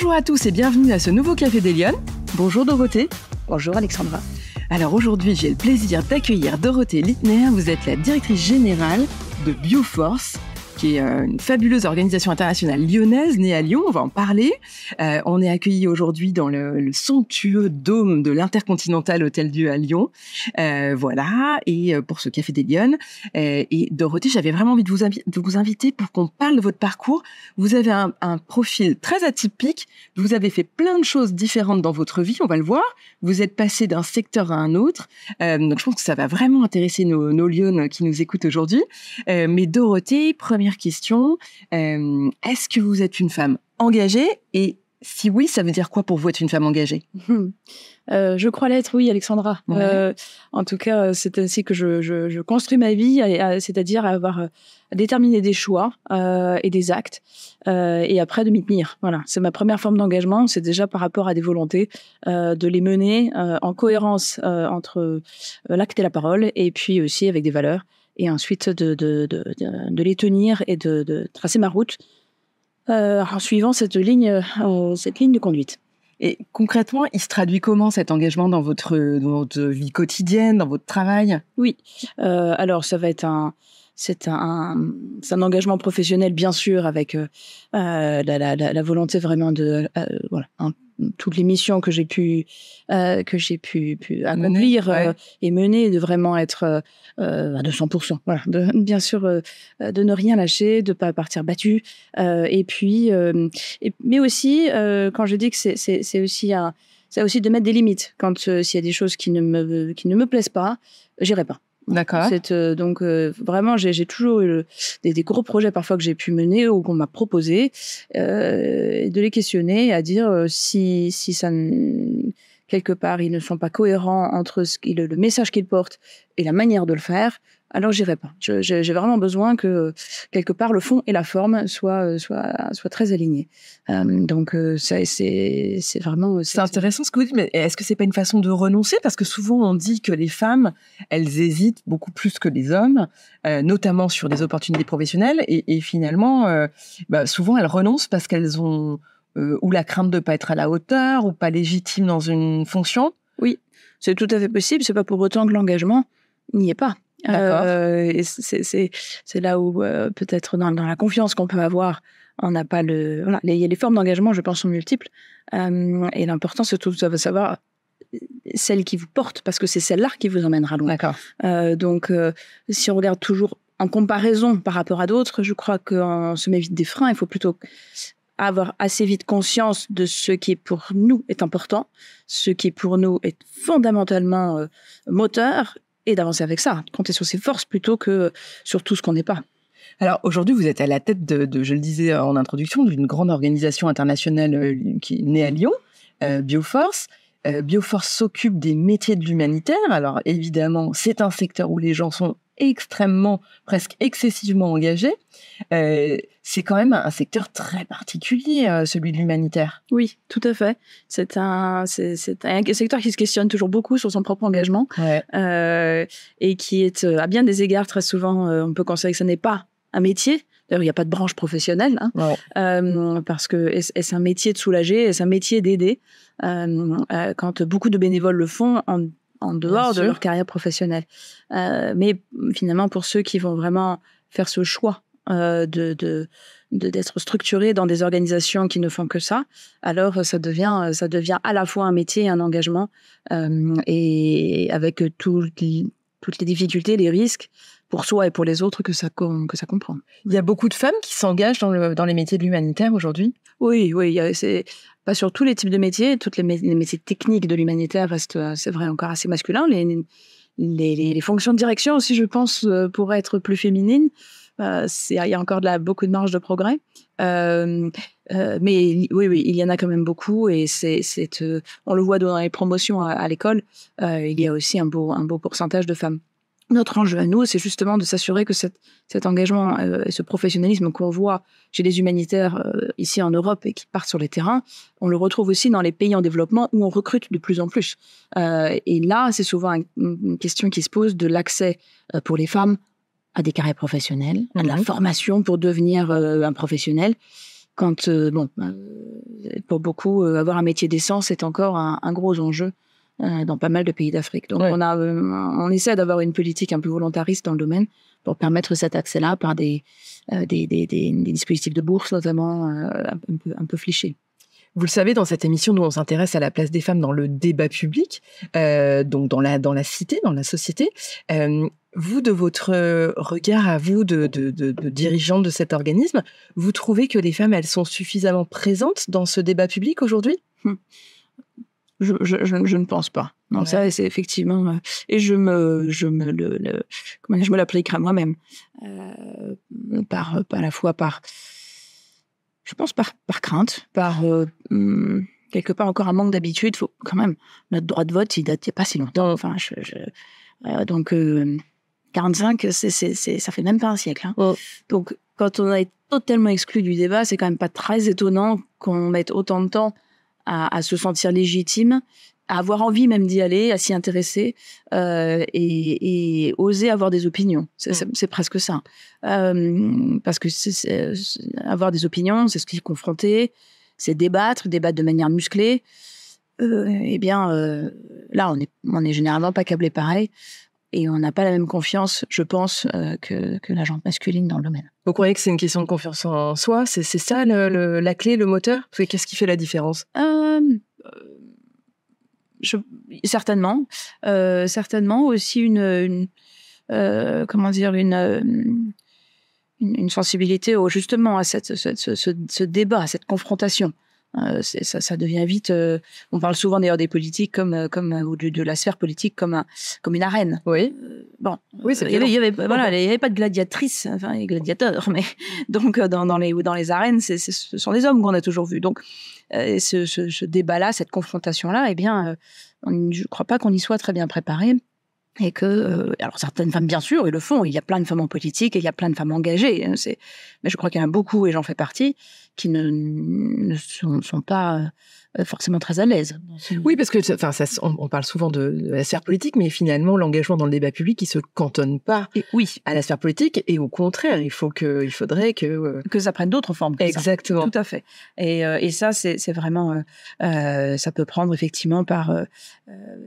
Bonjour à tous et bienvenue à ce nouveau Café des Lyonnes. Bonjour Dorothée. Bonjour Alexandra. Alors aujourd'hui, j'ai le plaisir d'accueillir Dorothée Littner. Vous êtes la directrice générale de Bioforce, qui est euh, une fabuleuse organisation internationale lyonnaise née à Lyon. On va en parler. Euh, on est accueilli aujourd'hui dans le, le, somptueux dôme de l'Intercontinental Hôtel Dieu à Lyon. Euh, voilà. Et pour ce Café des Lyonnes. Et Dorothée, j'avais vraiment envie de vous, de vous inviter pour qu'on parle de votre parcours. Vous avez un, un, profil très atypique. Vous avez fait plein de choses différentes dans votre vie. On va le voir. Vous êtes passé d'un secteur à un autre. donc je pense que ça va vraiment intéresser nos, nos Lyonnes qui nous écoutent aujourd'hui. mais Dorothée, première question. Euh, Est-ce que vous êtes une femme engagée Et si oui, ça veut dire quoi pour vous être une femme engagée? Euh, Je crois l'être, oui, Alexandra. Ouais. Euh, en tout cas, c'est ainsi que je, je, je, construis ma vie, c'est-à-dire avoir à déterminer des choix euh, et des actes, et après de m'y tenir. Voilà, c'est ma première forme d'engagement. C'est déjà par rapport à des volontés, de les mener en cohérence entre l'acte et la parole, et puis aussi avec des valeurs et ensuite de, de, de, de, les tenir et de, de tracer ma route euh, en suivant cette ligne, euh, cette ligne de conduite. Et concrètement, il se traduit comment cet engagement dans votre, dans votre vie quotidienne, dans votre travail? Oui, euh, alors ça va être un, c'est un, engagement professionnel bien sûr avec euh, la, la, la, volonté vraiment de euh, voilà toutes les missions que j'ai pu euh, que j'ai pu, pu accomplir ouais. euh, et mener de vraiment être euh, à 200%. Voilà, de, bien sûr euh, de ne rien lâcher, de pas partir battu. Euh, et puis, et, mais aussi quand je dis que c'est aussi un c'est aussi de mettre des limites quand s'il y a des choses qui ne me qui ne me plaisent pas, j'irai pas. D'accord. Euh, donc euh, vraiment, j'ai toujours eu des, gros projets parfois que j'ai pu mener ou qu'on m'a proposé, euh, de les questionner, à dire euh, si si ça quelque part ils ne sont pas cohérents entre ce le message qu'ils portent et la manière de le faire. Alors j'irai pas. J'ai vraiment besoin que quelque part le fond et la forme soient soient soient très alignés. Euh, donc c'est c'est vraiment c'est intéressant ce que vous dites. Mais est-ce que c'est pas une façon de renoncer? Parce que souvent on dit que les femmes elles hésitent beaucoup plus que les hommes, euh, notamment sur des opportunités professionnelles et, et finalement euh, bah, souvent elles renoncent parce qu'elles ont euh, ou la crainte de pas être à la hauteur ou pas légitime dans une fonction. Oui, c'est tout à fait possible. C'est pas pour autant que l'engagement n'y est pas. Euh, c'est là où euh, peut-être dans, dans, la confiance qu'on peut avoir, on n'a pas le. Voilà, les, les formes d'engagement, je pense, sont multiples. Euh, et l'important, c'est tout de savoir celle qui vous porte, parce que c'est celle-là qui vous emmènera loin. Donc, si on regarde toujours en comparaison par rapport à d'autres, je crois qu'on se met vite des freins. Il faut plutôt avoir assez vite conscience de ce qui est pour nous est important, ce qui pour nous est fondamentalement moteur et d'avancer avec ça, compter sur ses forces plutôt que sur tout ce qu'on n'est pas. Alors aujourd'hui, vous êtes à la tête de, de je le disais en introduction, d'une grande organisation internationale euh, qui est née à Lyon, euh, Bioforce. Euh, Bioforce s'occupe des métiers de l'humanitaire. Alors évidemment, c'est un secteur où les gens sont extrêmement, presque excessivement engagés. Euh, c'est quand même un secteur très particulier, euh, celui de l'humanitaire. Oui, tout à fait. C'est un, c'est, un secteur qui se questionne toujours beaucoup sur son propre engagement ouais. euh, et qui est, à bien des égards, très souvent, on peut considérer que ce n'est pas un métier. D'ailleurs, il n'y a pas de branche professionnelle, hein, ouais. euh, parce que est-ce un métier de soulager, est-ce un métier d'aider? Euh, Quand beaucoup de bénévoles le font en en dehors de leur carrière professionnelle. Euh, mais finalement, pour ceux qui vont vraiment faire ce choix euh, de, de, d'être structurés dans des organisations qui ne font que ça, alors ça devient, ça devient à la fois un métier et un engagement, euh, et avec tout, toutes les difficultés, les risques pour soi et pour les autres que ça, que ça comprend. Il y a beaucoup de femmes qui s'engagent dans, le, dans les métiers de l'humanitaire aujourd'hui? Oui, oui, c'est sur tous les types de métiers, toutes les, mé les métiers techniques de l'humanitaire restent, c'est vrai, encore assez masculin. Les, fonctions de direction aussi, je pense, euh, pourraient être plus féminines. Euh, il y a encore beaucoup de marge de progrès. Euh, euh, mais oui, il y en a quand même beaucoup et euh, on le voit dans les promotions à, l'école. il y a aussi un un beau pourcentage de femmes. Notre enjeu à nous, c'est justement de s'assurer que cette, cet engagement euh, et ce professionnalisme qu'on voit chez les humanitaires euh, ici en Europe et qui partent sur les terrains, on le retrouve aussi dans les pays en développement où on recrute de plus en plus. Euh, et là, c'est souvent une, une, question qui se pose de l'accès pour les femmes à des carrières professionnelles, à de la formation pour devenir un professionnel. Quand euh, bon, pour beaucoup, avoir un métier décent, c'est encore un, un gros enjeu dans pas mal de pays d'Afrique. Donc, on, a, on essaie d'avoir une politique un peu volontariste dans le domaine pour permettre cet accès-là par des, des, des, des, dispositifs de bourse, notamment un, peu, un peu fléchés. Vous le savez, dans cette émission, nous on s'intéresse à la place des femmes dans le débat public, euh, donc dans la dans la cité, dans la société. Euh, vous, de votre regard à vous, de, de, de, de dirigeante de cet organisme, vous trouvez que les femmes, elles sont suffisamment présentes dans ce débat public aujourd'hui? Hum. Je, je, je, ne pense pas. Non, ça, c'est effectivement. Euh, et je me, je me le, le comment je me l'appliquerai moi-même, euh, par, à la fois par je pense par, par crainte, par euh, hmm, quelque part encore un manque d'habitude. Faut quand même notre droit de vote, il date il n'y a pas si longtemps. Enfin, je, je, donc 45, euh, c'est, c'est, ça fait même pas un siècle. Hein. Oh. Donc quand on a été totalement exclu du débat, c'est quand même pas très étonnant qu'on mette autant de temps à, à se sentir légitime à avoir envie même d'y aller, à s'y intéresser euh, et, et, oser avoir des opinions. C'est mm. presque ça. Euh, parce que avoir des opinions, c'est ce qui est confronté, c'est débattre, débattre de manière musclée. Euh, eh bien, là, on est, on est généralement pas câblé pareil. Et on n'a pas la même confiance, je pense, euh, que, que la jante masculine dans le domaine. Vous croyez que c'est une question de confiance en soi? C'est ça le, la clé, le moteur? Qu'est-ce qui fait la différence? Euh, je, certainement, euh, certainement aussi une, une comment dire une, une, une sensibilité au, justement à cette, ce, ce, ce, débat, à cette confrontation. Euh, ça, ça, devient vite. Euh, on parle souvent d'ailleurs des politiques comme, euh, comme ou de, de, la sphère politique comme un, comme une arène. Oui. bon. Oui. Il y avait, il y avait voilà, il y avait pas de gladiatrices, enfin, les gladiateurs, mais donc dans, dans les dans les arènes, ce sont des hommes qu'on a toujours vus. Donc ce, ce, ce débat-là, cette confrontation-là, eh bien, je ne crois pas qu'on y soit très bien préparé et que euh, alors certaines femmes bien sûr ils le font. Il y a plein de femmes en politique et il y a plein de femmes engagées hein, mais je crois qu'il y en a beaucoup et j'en fais partie qui ne, ne sont, sont, pas euh, forcément très à l'aise. Oui, parce que enfin, ça, on, parle souvent de, la sphère politique, mais finalement, l'engagement dans le débat public, il se cantonne pas oui. à la sphère politique, et au contraire, il faut que, il faudrait que euh, que ça prenne d'autres formes. Exactement. Tout à fait. Et, euh, et ça, c'est vraiment, ça peut prendre effectivement par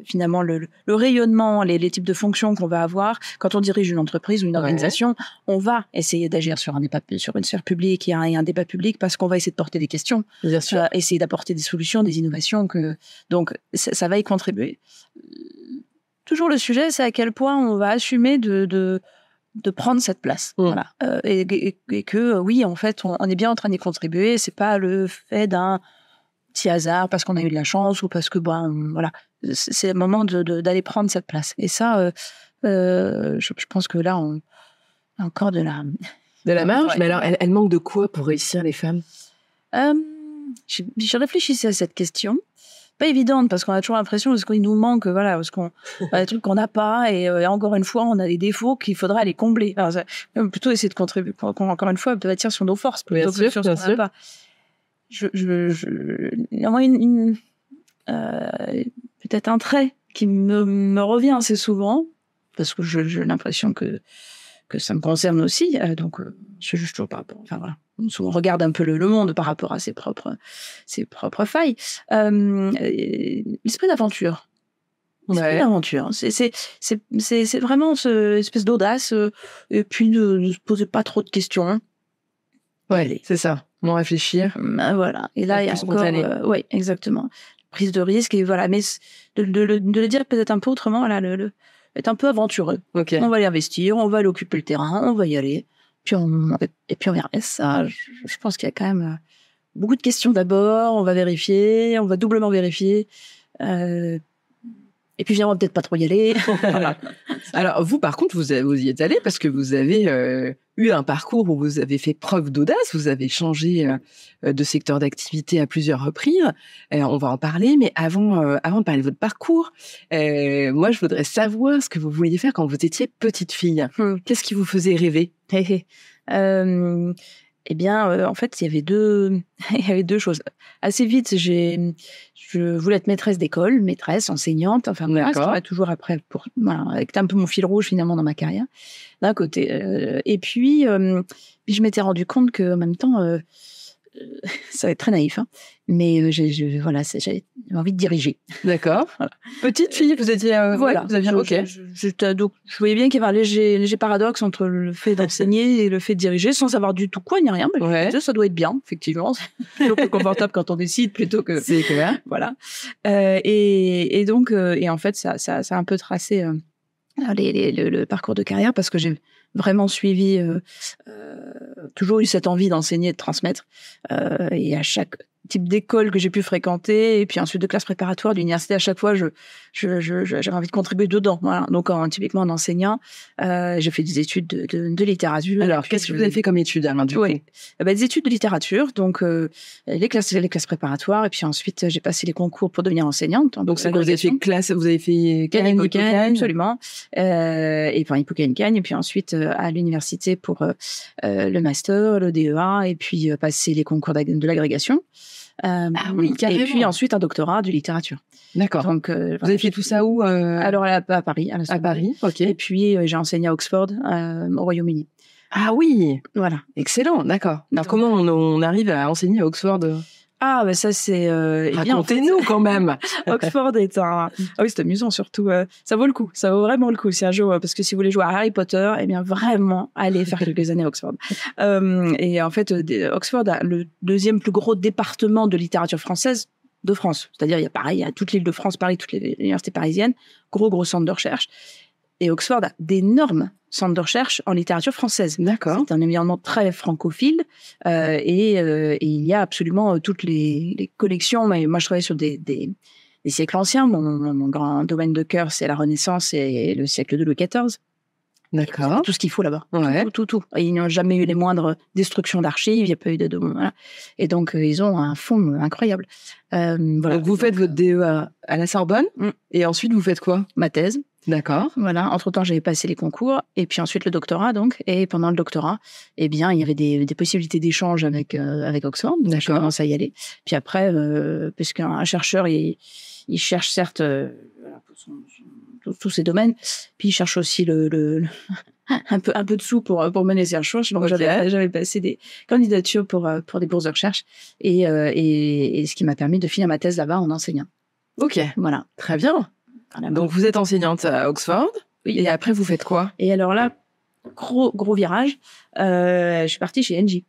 finalement le, le, rayonnement, les, les, types de fonctions qu'on va avoir quand on dirige une entreprise ou une organisation. On va essayer d'agir sur un débat, sur une sphère publique et un, un débat public parce qu'on va essayer de porter des questions, Bien sûr. essayer d'apporter des solutions des innovations. Que... Donc, ça, va y contribuer. Toujours le sujet, c'est à quel point on va assumer de, de, de prendre cette place. Mmh. Voilà. Euh, et, et, que, oui, en fait, on, est bien en train d'y contribuer. C'est pas le fait d'un petit hasard parce qu'on a eu de la chance ou parce que, bon, voilà. C'est le moment d'aller prendre cette place. Et ça, euh, euh, je, pense que là, on a encore de la... De la marge Mais alors, elle, elle, manque de quoi pour réussir, les femmes? Je, réfléchissais à cette question. Pas évidente parce qu'on a toujours l'impression qu'il nous manque, voilà, parce qu'on a des trucs qu'on n'a pas et, euh, encore une fois, on a des défauts qu'il faudra les combler. Alors, plutôt essayer de contribuer, encore une fois, peut-être sur nos forces plutôt que sur ce qu'on n'a pas. Je, je, je, il y a une, une euh, peut-être un trait qui me, me revient assez souvent parce que j'ai l'impression que que ça me concerne aussi. Euh, donc, euh, je juge toujours par rapport. Enfin voilà, on regarde un peu le, monde par rapport à ses propres, ses propres failles. Euh, l'esprit d'aventure. L'esprit d'aventure. C'est c'est c'est c'est vraiment ce espèce d'audace et puis de ne se poser pas trop de questions. Ouais, c'est ça. Moins réfléchir. Ben, voilà. Et là, il y a encore. oui, exactement. Prise de risque et voilà. Mais de, de, de le dire peut-être un peu autrement. Voilà, le, le être un peu aventureux. On va y investir, on va aller occuper le terrain, on va y aller. Puis on, et puis on verra. Ça, je, je pense qu'il y a quand même euh, beaucoup de questions d'abord. On va vérifier, on va doublement vérifier. Euh, et puis, viens, peut-être pas trop y aller. Alors, vous, par contre, vous, vous, y êtes allé parce que vous avez euh, eu un parcours où vous avez fait preuve d'audace. Vous avez changé euh, de secteur d'activité à plusieurs reprises. Euh, on va en parler. Mais avant, avant de parler de votre parcours, moi, je voudrais savoir ce que vous vouliez faire quand vous étiez petite fille. Hmm. Qu'est-ce qui vous faisait rêver? eh bien, euh, en fait, il y avait deux, il y avait deux choses. Assez vite, j'ai, je voulais être maîtresse d'école, maîtresse, enseignante, enfin voilà, ce toujours après pour, voilà, avec un peu mon fil rouge finalement dans ma carrière, d'un côté. Euh, et puis, euh, puis je m'étais rendu compte que, en même temps, ça va être très naïf, hein, mais euh, je- voilà, j'avais envie de diriger. D'accord. Petite fille, vous étiez. euh, Voilà. vous aviez. Ok. je- donc, je voyais bien qu'il y avait un léger, léger paradoxe entre le fait d'enseigner et le fait de diriger sans savoir du tout quoi ni rien. Mais Ouais. ça doit être bien, effectivement. C'est toujours plus confortable quand on décide plutôt que. C'est clair. Voilà. Euh, et, et donc, euh, et en fait, ça, ça, ça a un peu tracé les- les- le, le parcours de carrière parce que j'ai vraiment suivi, toujours eu cette envie d'enseigner de transmettre. Euh, et à chaque type d'école que j'ai pu fréquenter, et puis ensuite de classe préparatoire d'université, à chaque fois, je, je, je- je- j'avais envie de contribuer dedans. Voilà. Donc, en, typiquement en enseignant, euh, j'ai fait des études de, de, de littérature. Alors, puis, qu'est-ce que vous avez fait comme étude, alors, du coup Eh ben, des études de littérature, donc euh, les classes, les classes préparatoires, et puis ensuite j'ai passé les concours pour devenir enseignante. Donc, c'est vous avez fait classe, vous avez fait Cagne, absolument. Euh, et enfin, Hippocagne, Cagne, et puis ensuite euh, à l'université pour euh, euh, le master, le DEA, et puis euh, passer les concours de l'agrégation. Euh, Ah oui, Et puis ensuite un doctorat de littérature. D'accord. Donc, euh, Vous avez fait tout ça où euh, Alors à, à Paris, à, la à Sorbonne. Paris. Ok. Et puis euh, j'ai enseigné à Oxford, au Royaume-Uni. Ah oui, Voilà. excellent, d'accord. Alors Donc- comment on, on arrive à enseigner à Oxford? Ah, ben ça c'est. Euh, eh Racontez-nous quand même. Oxford est un. Ah oui, c'est amusant surtout. euh, ça vaut le coup. Ça vaut vraiment le coup. C'est un jeu euh, parce que si vous voulez jouer à Harry Potter, eh bien vraiment allez faire quelques années à Oxford. Euh, et en fait, Oxford a le deuxième plus gros département de littérature française de France. C'est-à-dire il y a pareil, il y a toute l'île de France, Paris, toutes les universités parisiennes, gros gros centres de recherche. Et Oxford a d'énormes centres de recherche en littérature française. D'accord. C'est un environnement très francophile euh, et, euh, et il y a absolument euh, toutes les, les collections. Mais moi, je travaille sur des, des, des siècles anciens. Mon, mon- mon grand domaine de cœur, c'est la Renaissance et le siècle de Louis XIV. D'accord. Tout ce qu'il faut là-bas. Ouais. Tout, tout, tout. Ils n'ont jamais eu les moindres destructions d'archives. Il n'y a pas eu de... voilà. Et donc, ils ont un fond incroyable. Euh, voilà. Donc vous faites votre DEA à la Sorbonne Mm. et ensuite vous faites quoi? Ma thèse. D'accord. Voilà. Entre-temps, j'avais passé les concours et puis ensuite le doctorat, donc. Et pendant le doctorat, eh bien, il y avait des, des possibilités d'échange avec, euh, avec Oxford. Donc, j'ai D'accord. commencé à y aller. Puis après, euh, puisqu'un un chercheur, il, il cherche certes euh, son- son- tous- ces domaines, puis il cherche aussi le, le- le- un, peu, un peu de sous pour, pour mener ses recherches. Donc, j'avais j'avais passé des candidatures pour, euh, pour des bourses de recherche et, et, et ce qui m'a permis de finir ma thèse là-bas en enseignant. Ok. Voilà. Très bien. Donc vous êtes enseignante à Oxford Oui. et après vous faites quoi? Et alors là, gros, gros virage, euh, je suis partie chez Engie.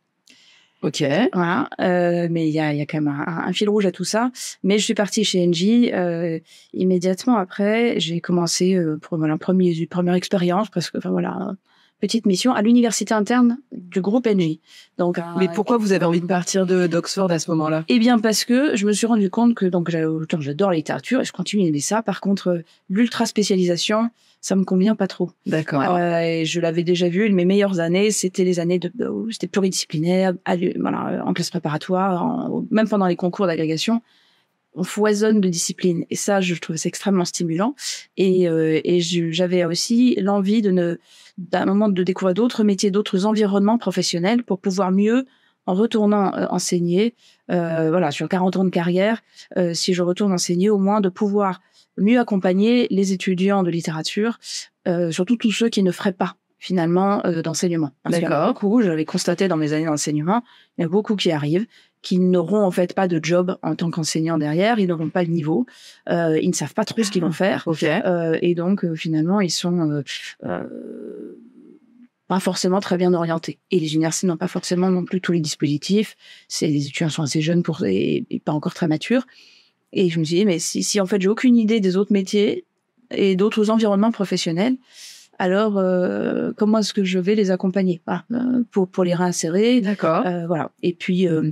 Ok. Voilà, euh, mais il y a, il y a quand même un, un fil rouge à tout ça. Mais je suis partie chez Engie. Euh, immédiatement après, j'ai commencé euh, pour voilà, premier, première expérience, parce que enfin voilà, petite mission à l'université interne du groupe Engie. Donc, un- Mais pourquoi vous avez envie de partir de d'Oxford à ce moment-là? Eh bien, parce que je me suis rendu compte que donc j'adore la littérature et je continue d'aimer ça. Par contre, euh, l'ultra spécialisation, ça me convient pas trop. D'accord. Euh, et je l'avais déjà vu, mes meilleures années, c'était les années de, où j'étais pluridisciplinaire, à voilà, en classe préparatoire, en- même pendant les concours d'agrégation. On foisonne de disciplines. Et ça, je trouve c'est extrêmement stimulant. Et, euh, et j'avais aussi l'envie de ne, d'un moment de découvrir d'autres métiers, d'autres environnements professionnels pour pouvoir mieux, en retournant euh, enseigner, euh, voilà, sur 40 ans de carrière, si je retourne enseigner, au moins de pouvoir mieux accompagner les étudiants de littérature, surtout tous ceux qui ne feraient pas finalement d'enseignement. D'accord. beaucoup, j'avais constaté dans mes années d'enseignement, il y a beaucoup qui arrivent, qui n'auront en fait pas de job en tant qu'enseignant derrière, ils n'auront pas de niveau, euh, ils ne savent pas trop ce qu'ils vont faire, euh, et donc euh, finalement ils sont pas forcément très bien orientés. Et les universités n'ont pas forcément non plus tous les dispositifs. C'est les étudiants sont assez jeunes pour et, et pas encore très matures. Et je me suis dit mais si, si en fait j'ai aucune idée des autres métiers et d'autres environnements professionnels, alors euh, comment est-ce que je vais les accompagner? Pour pour les réinsérer D'accord. euh, voilà. Et puis, euh,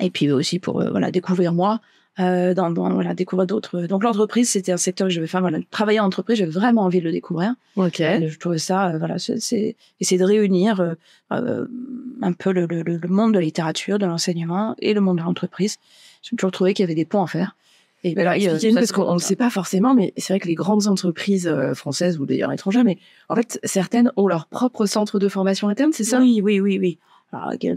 et puis aussi pour euh, voilà découvrir moi, euh, dans, dans- voilà découvrir d'autres. Donc l'entreprise, c'était un secteur que je vais faire. Voilà, travailler en entreprise, j'avais vraiment envie de le découvrir. Ok. Je trouvais ça, euh, voilà, c'est- essayer de réunir euh, euh, un peu le, le, le monde de la littérature, de l'enseignement et le monde de l'entreprise. J'ai toujours trouvé qu'il y avait des ponts à faire. Et Mais alors, euh, parce qu'on ne sait pas forcément, mais c'est vrai que les grandes entreprises euh, françaises ou d'ailleurs étrangères, mais en fait, certaines ont leur propre centre de formation interne, c'est ça? Oui, oui, oui, oui.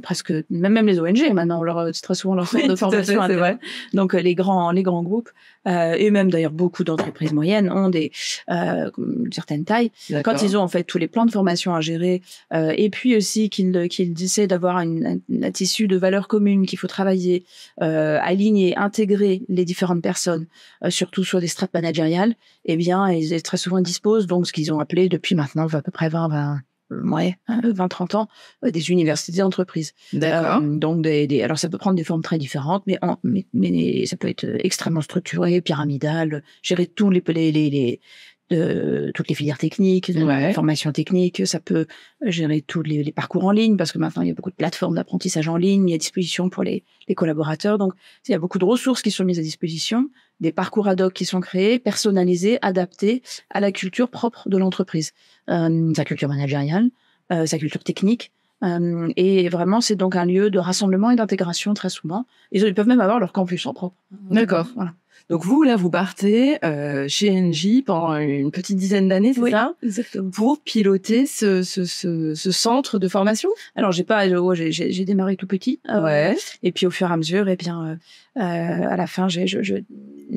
Presque même même les ONG maintenant leur très souvent leur centre de formation c'est vrai. donc les grands les grands groupes euh, et même d'ailleurs beaucoup d'entreprises moyennes ont des euh, une certaine taille. Quand ils ont en fait tous les plans de formation à gérer euh, et puis aussi qu'ils qu'ils essaient d'avoir un, un, tissu de valeurs communes qu'il faut travailler euh, aligner intégrer les différentes personnes euh, surtout sur des strates managériales eh bien ils très souvent disposent. Donc ce qu'ils ont appelé depuis maintenant à peu près 20 20 ouais, 20-30 ans, euh, des universités d'entreprise. D'accord. Euh, donc, des, des, alors ça peut prendre des formes très différentes, mais, en, mais, mais ça peut être extrêmement structuré, pyramidal, gérer tous les, les, les, les de toutes les filières techniques, Ouais. la formation technique, ça peut gérer tous les, les parcours en ligne parce que maintenant il y a beaucoup de plateformes d'apprentissage en ligne mis à disposition pour les, les collaborateurs. Donc il y a beaucoup de ressources qui sont mises à disposition, des parcours ad hoc qui sont créés, personnalisés, adaptés à la culture propre de l'entreprise, euh, sa culture managériale, euh, sa culture technique. Euh, et vraiment, c'est donc un lieu de rassemblement et d'intégration très souvent. Ils, ils peuvent même avoir leur campus en propre. D'accord. Voilà. Donc vous, là, vous partez euh, chez NJ pendant une petite dizaine d'années, c'est Oui. ça? Exactement. Pour piloter ce, ce, ce, ce centre de formation? Alors j'ai pas, oh, j'ai- j'ai j'ai démarré tout petit. euh, Ouais. Et puis au fur et à mesure, et bien euh, euh, à la fin, j'ai, je, je,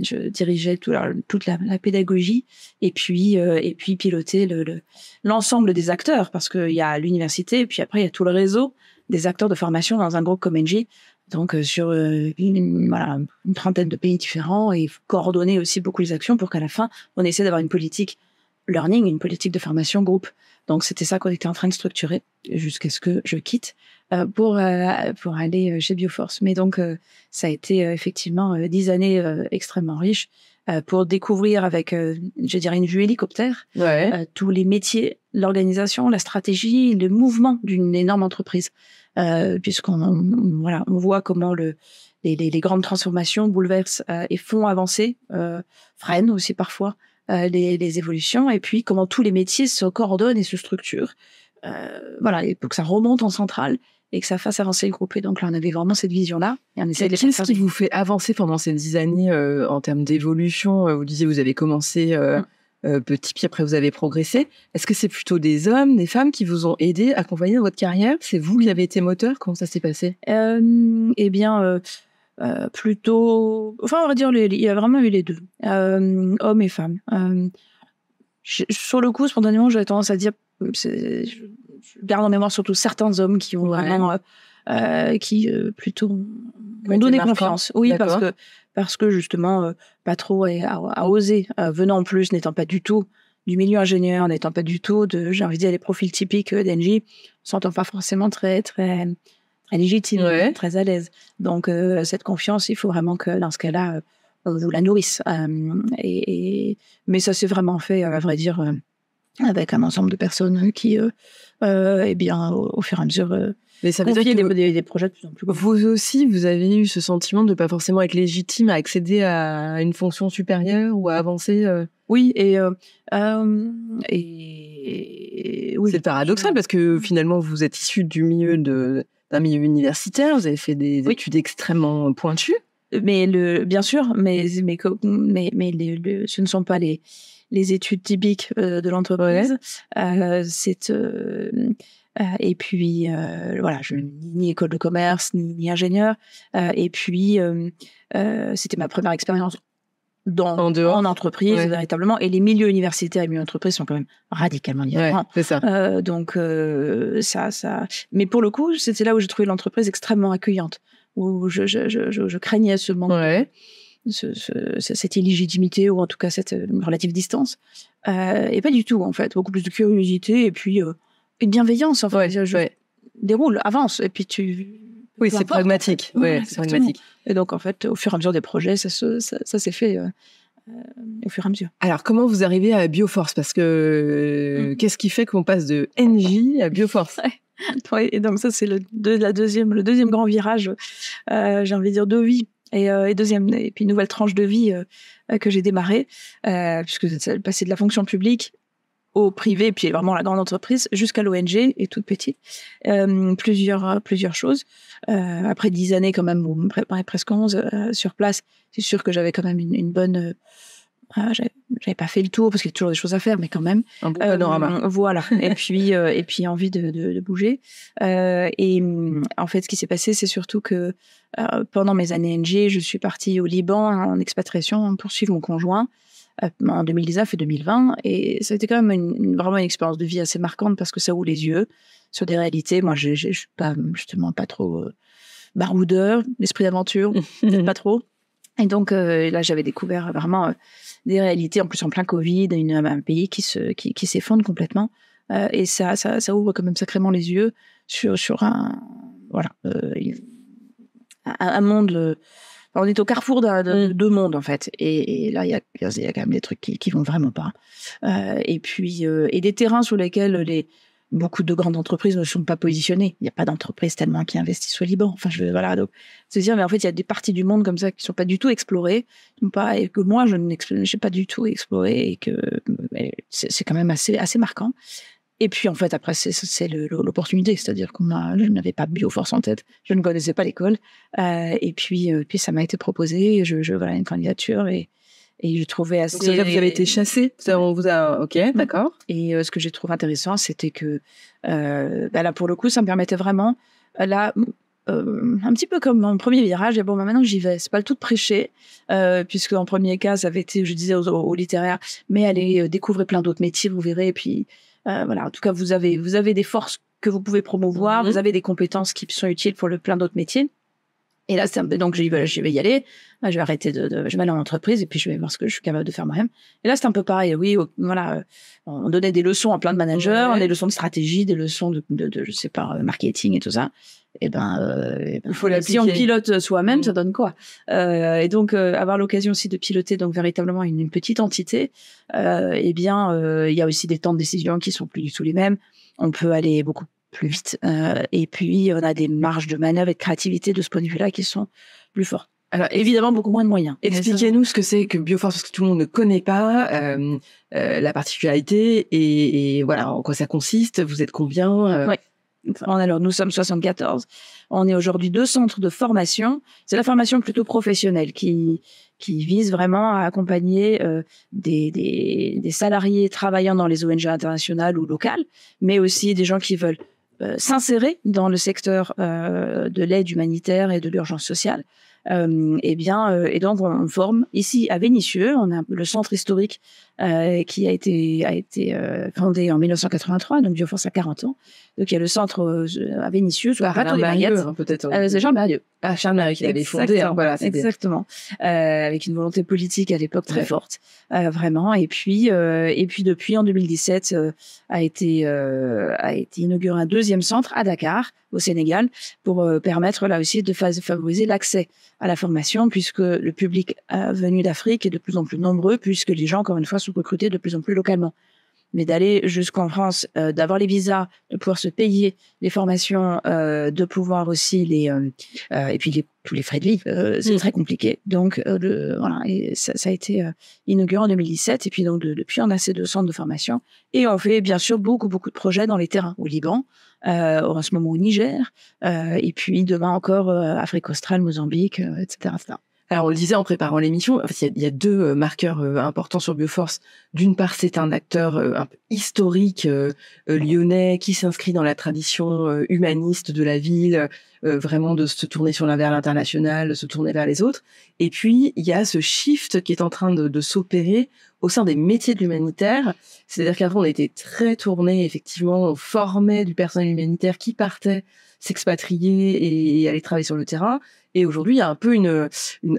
je dirigeais toute la, pédagogie et puis euh, et puis piloter le, le- l'ensemble des acteurs parce qu'il y a l'université et puis après il y a tout le réseau des acteurs de formation dans un groupe comme NG. Donc euh, sur euh, une, voilà, une trentaine de pays différents et coordonner aussi beaucoup les actions pour qu'à la fin on essaie d'avoir une politique learning, une politique de formation groupe. Donc c'était ça qu'on était en train de structurer jusqu'à ce que je quitte pour euh, pour aller euh, chez Bioforce. Mais donc euh, ça a été euh, effectivement euh, dix années euh, extrêmement riches euh, pour découvrir avec, euh, je dirais, une vue hélicoptère Ouais. euh, tous les métiers, l'organisation, la stratégie, le mouvement d'une énorme entreprise, euh, puisqu'on on- voilà, on voit comment le les, les, les grandes transformations bouleversent euh, et font avancer, euh, freinent aussi parfois euh, les, les évolutions, et puis comment tous les métiers se coordonnent et se structurent, euh, voilà, et pour que ça remonte en centrale et que ça fasse avancer le groupe. Et donc là, on avait vraiment cette vision-là, et on essaie de les Qu'est-ce qui vous fait avancer pendant ces dix années euh, en termes d'évolution Euh, Vous disiez vous avez commencé euh, Mm. petit, puis après vous avez progressé. Est-ce que c'est plutôt des hommes, des femmes qui vous ont aidé, accompagné dans votre carrière? C'est vous qui avez été moteur? Comment ça s'est passé? Eh bien, euh, plutôt. Enfin, on va dire, les- il y a vraiment eu les deux, euh, hommes et femmes. Euh, sur le coup, spontanément, j'avais tendance à dire, je garde en mémoire surtout certains hommes qui ont vraiment, euh, euh, qui euh, plutôt Ont m'ont donné confiance. Oui, parce que parce que justement, pas trop à oser, euh, venant en plus, n'étant pas du tout du milieu ingénieur, n'étant pas du tout de, j'ai envie de dire, les profils typiques d'Engie, sentant pas forcément très très très légitime, Ouais. très à l'aise. Donc euh, cette confiance, il faut vraiment que dans ce cas-là, euh, vous la nourrisse. Euh, et, et- mais ça s'est vraiment fait, à vrai dire, avec un ensemble de personnes qui, euh, eh bien, au, au fur et à mesure, euh, Mais ça veut dire confiaient que des, projets de plus en plus vous aussi, vous avez eu ce sentiment de pas forcément être légitime à accéder à une fonction supérieure ou à avancer euh, Oui, et, euh, euh, et oui. C'est paradoxal parce que finalement vous êtes issu du milieu de d'un milieu universitaire, vous avez fait des Oui. études extrêmement pointues. mais le, bien sûr, mais mais mais, mais les- le- ce ne sont pas les les études typiques euh, de l'entreprise. Euh, c'est euh, et puis voilà, je ni, ni école de commerce ni, ni ingénieur. Et puis c'était ma première expérience dans En dehors. en entreprise Ouais. véritablement. Et les milieux universitaires et milieux d'entreprise sont quand même radicalement différents. c'est ça. Euh, donc euh, ça, ça. Mais pour le coup, c'était là où j'ai trouvé l'entreprise extrêmement accueillante, où je, je, je craignais ce manque, Ouais. Ce, ce- ce- cette illégitimité ou en tout cas cette euh, relative distance. Euh, et pas du tout en fait, beaucoup plus de curiosité et puis euh, une bienveillance. En fait, Ouais, je, je ouais. déroule, avance et puis tu. Oui, c'est pragmatique. Ouais, c'est pragmatique. Et donc en fait, au fur et à mesure des projets, ça, se- ça, ça s'est fait euh, euh, au fur et à mesure. Alors, comment vous arrivez à Bioforce? Parce que euh, Mm. qu'est-ce qui fait qu'on passe de NJ à Bioforce? Oui, et donc ça c'est le, la deuxième, le deuxième grand virage, euh, j'ai envie de dire de vie et, euh, et deuxième et puis nouvelle tranche de vie euh, que j'ai démarrée euh, puisque passé de la fonction publique au privé puis vraiment la grande entreprise jusqu'à l'ONG et toute petite. Euh, plusieurs plusieurs choses. Après dix années quand même ou pre- presque onze euh, sur place c'est sûr que j'avais quand même une, une bonne ah, j'avais pas fait le tour parce qu'il y a toujours des choses à faire, mais quand même. Un bon panorama. Euh, voilà. et puis, euh, et puis envie de, de, de bouger. Euh, et en fait, ce qui s'est passé, c'est surtout que pendant mes années NG, je suis partie au Liban en expatriation pour suivre mon conjoint en 2019 et 2020. Et ça a été quand même une, vraiment une expérience de vie assez marquante parce que ça ouvre les yeux sur des réalités. Moi, je suis pas justement pas trop baroudeur, l'esprit d'aventure, peut-être pas trop. Et donc là, j'avais découvert vraiment des réalités, en plus en plein Covid, une, un pays qui se qui, qui s'effondre complètement. Euh, et ça, ça, ça, ouvre quand même sacrément les yeux sur, sur un, voilà, euh, un, monde. Euh, on est au carrefour de, mm. deux mondes en fait, et, et là il y a, y a, quand même des trucs qui, qui vont vraiment pas. Euh, et puis et des terrains sur lesquels les beaucoup de grandes entreprises ne sont pas positionnées. Il n'y a pas d'entreprise tellement qui investissent au Liban. Enfin, je voilà. Donc, se dire, mais en fait, il y a des parties du monde comme ça qui sont pas du tout explorées, pas et que moi je n'ai pas du tout exploré et que c'est quand même assez assez marquant. Et puis en fait après c'est l'opportunité, c'est-à-dire qu'on je n'avais pas Bioforce en tête, je ne connaissais pas l'école, euh, et puis euh, puis ça m'a été proposé, je, je voilà une candidature et et je trouvais assez. Vous avez été chassé On vous a. Ok, d'accord. Et euh, ce que j'ai trouvé intéressant, c'était que euh, bah là, pour le coup, ça me permettait vraiment. Euh, là, euh, un petit peu comme mon premier virage, et bon, bah, maintenant j'y vais. C'est pas le tout de prêcher, euh, puisque en premier cas, ça avait été, je disais, aux, aux littéraires, mais allez découvrir plein d'autres métiers, vous verrez. Et puis, voilà, en tout cas, vous avez, vous avez des forces que vous pouvez promouvoir, mhm. vous avez des compétences qui sont utiles pour le plein d'autres métiers. Et là, c'est un peu, donc je vais, je vais y aller. je vais arrêter de, de, je vais aller en entreprise et puis je vais voir ce que je suis capable de faire moi-même. Et là, c'est un peu pareil. Oui, voilà, euh, on donnait des leçons à plein de managers, des leçons de stratégie, des leçons de, de, de je sais pas, euh, marketing et tout ça. Et ben, euh, ben il faut si on pilote soi-même, mm. ça donne quoi? Euh, Et donc euh, avoir l'occasion aussi de piloter donc véritablement une, une petite entité, euh, eh bien, il y a aussi des temps de décision qui sont plus du tout les mêmes. On peut aller beaucoup plus vite. Euh, et puis, on a des marges de manœuvre et de créativité de ce point de vue-là qui sont plus fortes. Alors évidemment beaucoup moins de moyens. Expliquez-nous ce que c'est que Bioforce parce que tout le monde ne connaît pas euh, euh, la particularité et, et, voilà en quoi ça consiste. Vous êtes combien? Oui. Alors nous sommes 74. On est aujourd'hui deux centres de formation. C'est la formation plutôt professionnelle qui qui vise vraiment à accompagner euh, des, des, des salariés travaillant dans les ONG internationales ou locales, mais aussi des gens qui veulent s'insérer dans le secteur euh, de l'aide humanitaire et de l'urgence sociale. Euh, et eh bien, euh, et donc on forme ici à Vénissieux, on a le centre historique euh, qui a été a été fondé en 1983, donc Bioforce a 40 ans. Donc il y a le centre à Vénissieux, soit à hein, peut-être. c'est Jean Marieux. Ah, Charles Marieux qui l'avait fondé. Hein, voilà, exactement. avec une volonté politique à l'époque très forte, vraiment. Et puis et puis depuis en 2017 a été a été inauguré un deuxième centre à Dakar au Sénégal pour permettre là aussi de favoriser l'accès à la formation puisque le public venu d'Afrique est de plus en plus nombreux puisque les gens, encore une fois, sont recrutés de plus en plus localement mais d'aller jusqu'en France, euh, d'avoir les visas, de pouvoir se payer les formations, euh, de pouvoir aussi les euh, euh et puis les, tous les frais de vie, euh, c'est mm. très compliqué. Donc le, voilà, et ça, ça a été inauguré en 2017 et puis donc depuis on a ces deux centres de formation et on fait bien sûr beaucoup beaucoup de projets dans les terrains au Liban, en ce moment au Niger et puis demain encore Afrique australe, Mozambique, etc., etc. Alors, on le disait en préparant l'émission, en fait, il y, a deux euh, marqueurs euh, importants sur Bioforce. D'une part, c'est un acteur euh, un peu historique lyonnais qui s'inscrit dans la tradition humaniste de la ville, vraiment de se tourner sur vers l'international, de se tourner vers les autres. Et puis, il y a ce shift qui est en train de, de s'opérer au sein des métiers de l'humanitaire. C'est-à-dire qu'avant, on était très tourné, effectivement, on formait du personnel humanitaire qui partait s'expatrier et aller travailler sur le terrain. Et aujourd'hui, il y a un peu une,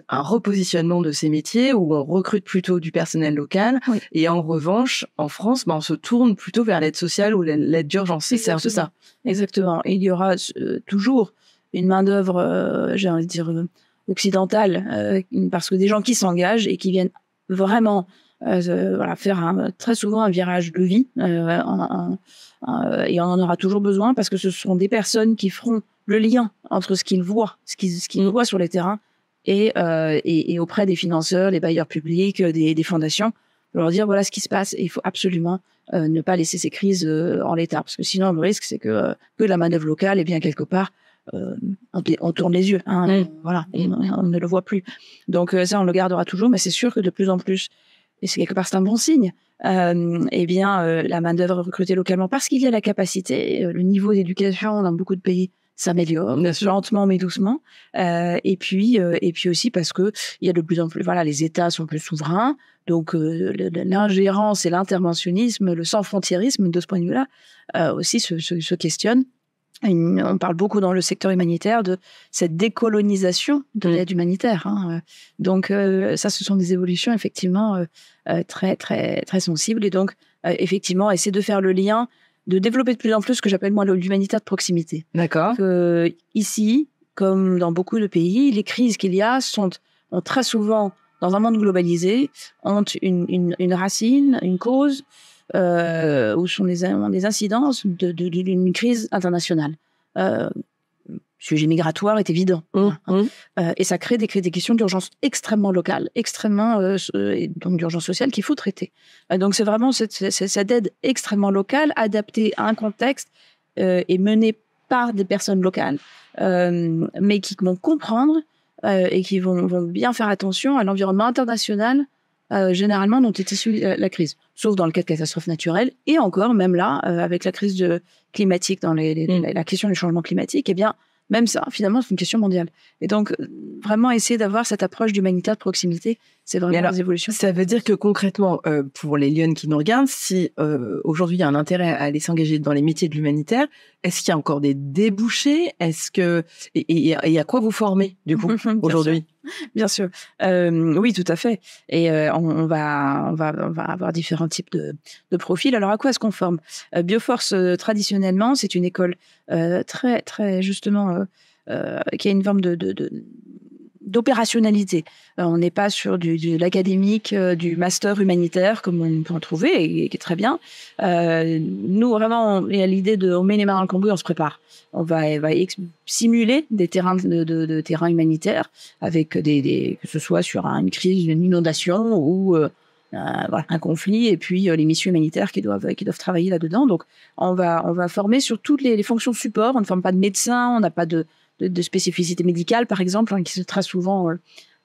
un repositionnement de ces métiers où on recrute plutôt du personnel local. Et en revanche, en France, ben, on se tourne plutôt vers l'aide sociale ou l'aide d'urgence. C'est un ça. Exactement. Et il y aura euh, toujours une main-d'œuvre, euh, j'ai envie de dire, euh, occidentale, parce que des gens qui s'engagent et qui viennent vraiment voilà, faire un, très souvent un virage de vie. En, et on en aura toujours besoin parce que ce sont des personnes qui feront le lien entre ce qu'ils voient, ce qu'ils ce qu'ils voient sur les terrains et, euh, et, et, auprès des financeurs, les bailleurs publics, des, des fondations, leur dire voilà ce qui se passe et il faut absolument euh, ne pas laisser ces crises euh, en l'état parce que sinon le risque c'est que euh, que la manœuvre locale est bien quelque part euh, on, on, tourne les yeux, hein, mm. voilà, et on, ne le voit plus. Donc ça on le gardera toujours, mais c'est sûr que de plus en plus et c'est quelque part c'est un bon signe, euh, eh bien, euh, la main-d'œuvre recrutée localement parce qu'il y a la capacité, le niveau d'éducation dans beaucoup de pays s'améliore lentement mais doucement. Euh, et puis et puis aussi parce que il y a de plus en plus voilà les États sont plus souverains. Donc l'ingérence et l'interventionnisme le sans frontiérisme de ce point de vue là aussi se, se, se questionne on parle beaucoup dans le secteur humanitaire de cette décolonisation de mm. l'aide humanitaire. Hein. Donc euh, ça, ce sont des évolutions effectivement euh, euh, très très très sensibles. Et donc effectivement, essayer de faire le lien, de développer de plus en plus ce que j'appelle moi l'humanitaire de proximité. D'accord. ici, comme dans beaucoup de pays, les crises qu'il y a sont ont très souvent dans un monde globalisé ont une, une racine, une cause euh, où sont les, des incidences d'une de, crise internationale. Euh, le sujet migratoire est évident. Mmh, hein. mmh. Euh, et ça crée des, des questions d'urgence extrêmement locales, extrêmement, euh, donc d'urgence sociale qu'il faut traiter. donc c'est vraiment cette, cette, aide extrêmement locale, adaptée à un contexte et menée par des personnes locales, mais qui vont comprendre et qui vont, vont, bien faire attention à l'environnement international euh, généralement dont est issue la crise, sauf dans le cas de catastrophes naturelles. Et encore, même là, euh, avec la crise de, climatique, dans les, mm. la, question du changement climatique, eh bien, même ça, finalement, c'est une question mondiale. Et donc, euh, vraiment essayer d'avoir cette approche d'humanitaire de proximité, c'est vraiment la évolution. Ça veut dire que concrètement, pour les Lyonnes qui nous regardent, si aujourd'hui il y a un intérêt à aller s'engager dans les métiers de l'humanitaire, est-ce qu'il y a encore des débouchés? Est-ce que et, et, à quoi vous formez du coup aujourd'hui? Bien sûr, euh, oui, tout à fait. Et euh, on, va, avoir différents types de, profils. Alors, à quoi est-ce qu'on forme? Euh, Bioforce, traditionnellement, c'est une école très, très justement qui a une forme de d'opérationnalité. Euh, on n'est pas sur de l'académique, euh, du master humanitaire comme on peut en trouver et, qui est très bien. Euh, nous vraiment, il y a l'idée de on met les mains dans le cambouis, on se prépare. On va, simuler des terrains de, avec des, que ce soit sur une crise, une inondation ou un conflit et puis les missions humanitaires qui doivent travailler là-dedans. Donc on va on va former sur toutes les, les fonctions support. On ne forme pas de médecins, on n'a pas de de, de spécificité médicale, par exemple, hein, qui se très souvent. Euh,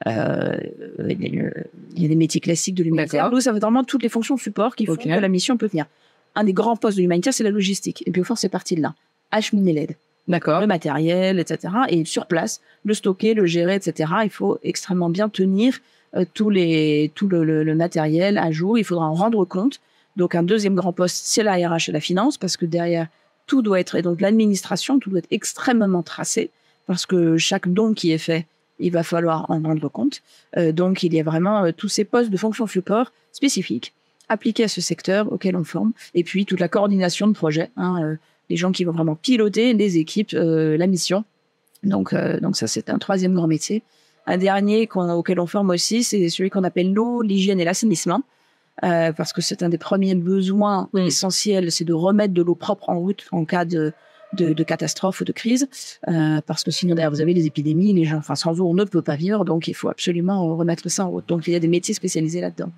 euh, il y a des métiers classiques de l'humanitaire. Nous, ça va vraiment toutes les fonctions support qui font que la mission peut venir. Un des grands postes de l'humanitaire, c'est la logistique. Et puis, au fond, c'est parti de là. Acheminer l'aide. D'accord. Le matériel, etc. Et sur place, le stocker, le gérer, etc. Il faut extrêmement bien tenir euh, tous les, tout le, le, matériel à jour. Il faudra en rendre compte. Donc, un deuxième grand poste, c'est la RH et la finance, parce que derrière, tout doit être, et donc l'administration, tout doit être extrêmement tracé parce que chaque don qui est fait, il va falloir en rendre compte. Euh, donc, il y a vraiment euh, tous ces postes de fonction support spécifiques appliqués à ce secteur auquel on forme, et puis toute la coordination de projet, hein, euh, les gens qui vont vraiment piloter les équipes, la mission. Donc, donc ça, c'est un troisième grand métier. Un dernier auquel on forme aussi, c'est celui qu'on appelle l'eau, l'hygiène et l'assainissement. Parce que c'est un des premiers besoins essentiels, c'est de remettre de l'eau propre en route en cas de, de, de catastrophes ou de crises, euh, parce que sinon derrière vous avez les épidémies, les gens, enfin sans eau on ne peut pas vivre, donc il faut absolument remettre ça en route. Donc il y a des métiers spécialisés là-dedans.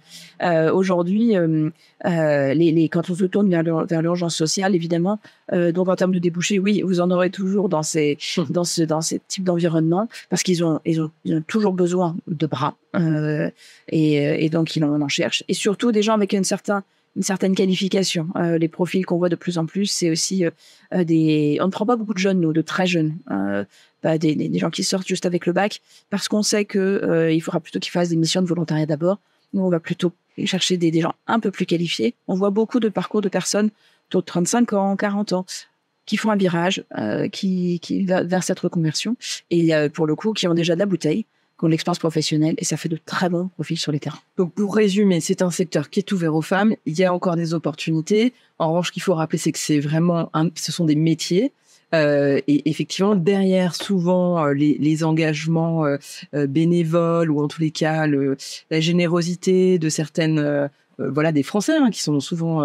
Euh, Aujourd'hui, euh, euh les, les, quand on se tourne vers l'urgence sociale, évidemment, euh, donc en termes de débouchés, oui, vous en aurez toujours dans ces dans ce dans ces types d'environnement, parce qu'ils ont, ils ont ils ont toujours besoin de bras, euh, et, et donc ils en, en cherchent, et surtout des gens avec un certain une certaine qualification. Euh, les profils qu'on voit de plus en plus, c'est aussi euh, euh, des. On ne prend pas beaucoup de jeunes, nous, de très jeunes. Pas des, gens qui sortent juste avec le bac, parce qu'on sait que il faudra plutôt qu'ils fassent des missions de volontariat d'abord. Nous, on va plutôt chercher des, gens un peu plus qualifiés. On voit beaucoup de parcours de personnes de 35 ans, 40 ans, qui font un virage, qui, qui vers cette reconversion, et pour le coup, qui ont déjà de la bouteille qui l'expérience professionnelle et ça fait de très bons profils sur les terrains. Donc pour résumer, c'est un secteur qui est ouvert aux femmes. Il y a encore des opportunités. En revanche, ce qu'il faut rappeler, c'est que c'est vraiment, ce sont des métiers. Euh, et effectivement, derrière souvent euh, les, engagements euh, bénévoles ou en tous les cas la générosité de certaines, voilà, des Français hein, qui sont souvent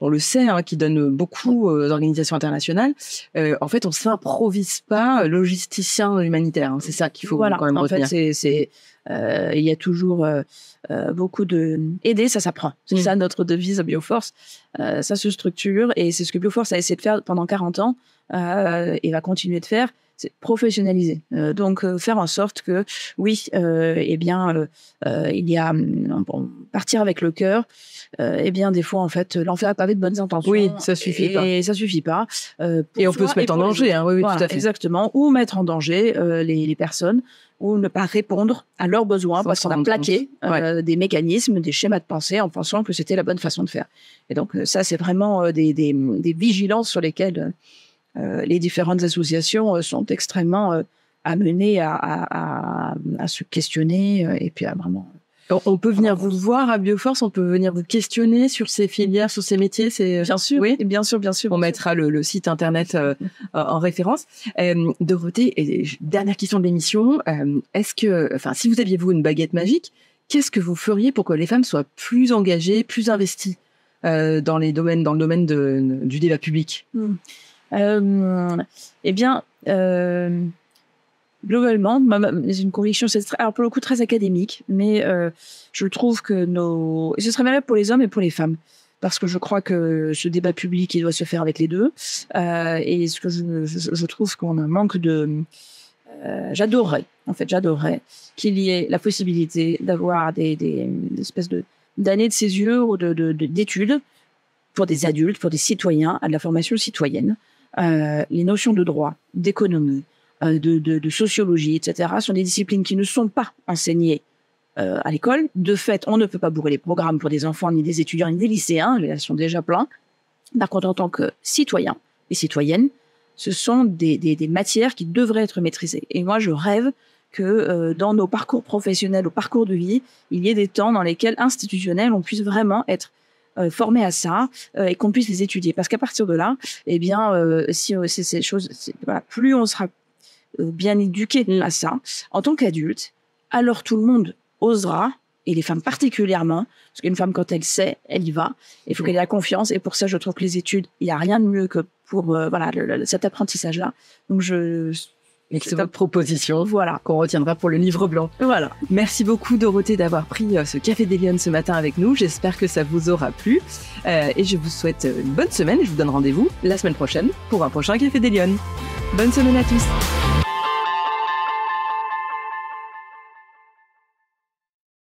on le sait, hein, qui donne beaucoup aux organisations internationales. Euh, en fait, on s'improvise pas logisticien humanitaire. Hein. C'est ça qu'il faut voilà. quand même en retenir. fait, c'est euh, il y a toujours euh, euh, beaucoup de aider, ça s'apprend. C'est mm. ça notre devise à Bioforce. ça se structure et c'est ce que Bioforce a essayé de faire pendant 40 ans et va continuer de faire c'est professionnaliser. Euh, donc euh, faire en sorte que oui, euh, eh bien, il y a bon, partir avec le cœur. eh bien, des fois, en fait, l'enfer a pavé de bonnes intentions. Oui, ça suffit et, pas. Et ça suffit pas. et on peut se mettre en danger. Hein, oui, oui, tout à fait. Exactement. Ou mettre en danger les, les, personnes ou ne pas répondre à leurs besoins parce qu'on a plaqué des mécanismes, des schémas de pensée en pensant que c'était la bonne façon de faire. Et donc ça, c'est vraiment des, des, des, vigilances sur lesquelles les différentes associations euh, sont extrêmement euh, amenées à, à, à, se questionner et puis à vraiment on peut venir vous voir à Bioforce, on peut venir vous questionner sur ces filières, sur ces métiers. C'est bien sûr, oui, bien sûr, bien sûr. On mettra le, le, site internet en référence. Euh, Dorothée, et dernière question de l'émission est-ce que, enfin, si vous aviez vous une baguette magique, qu'est-ce que vous feriez pour que les femmes soient plus engagées, plus investies dans les domaines, dans le domaine de, du débat public? Hmm. Euh, eh bien, euh, globalement, c'est une conviction, c'est alors pour le coup très académique, mais euh, je trouve que nos, ce serait valable pour les hommes et pour les femmes, parce que je crois que ce débat public, il doit se faire avec les deux, euh, et ce que je, je, je trouve qu'on a un manque de, euh, j'adorerais, en fait, j'adorerais qu'il y ait la possibilité d'avoir des, des, espèces de d'années de césure ou de, d'études de, pour des adultes, pour des citoyens, à de la formation citoyenne, euh, les notions de droit, d'économie, euh, de, sociologie, etc., sont des disciplines qui ne sont pas enseignées euh, à l'école. De fait, on ne peut pas bourrer les programmes pour des enfants, ni des étudiants, ni des lycéens. Elles sont déjà pleins. Par contre, en tant que citoyen et citoyenne, ce sont des, matières qui devraient être maîtrisées. Et moi, je rêve que dans nos parcours professionnels, au parcours de vie, il y ait des temps dans lesquels institutionnels, on puisse vraiment être formés à ça euh, et qu'on puisse les étudier. Parce qu'à partir de là, eh bien, euh, si ces choses, voilà, plus on sera bien éduqué à ça en tant qu'adulte, alors tout le monde osera et les femmes particulièrement, parce qu'une femme, quand elle sait, elle y va. Il faut qu'elle ait la confiance. Et pour ça, je trouve que les études, il n'y a rien de mieux que pour voilà cet apprentissage-là. Donc, je Excellente proposition. Voilà. Qu'on retiendra pour le livre blanc. Voilà. Merci beaucoup, Dorothée, d'avoir pris euh, ce Café des Lyonnes ce matin avec nous. J'espère que ça vous aura plu. Euh, et je vous souhaite une bonne semaine. Je vous donne rendez-vous la semaine prochaine pour un prochain Café des Lyonnes. Bonne semaine à tous.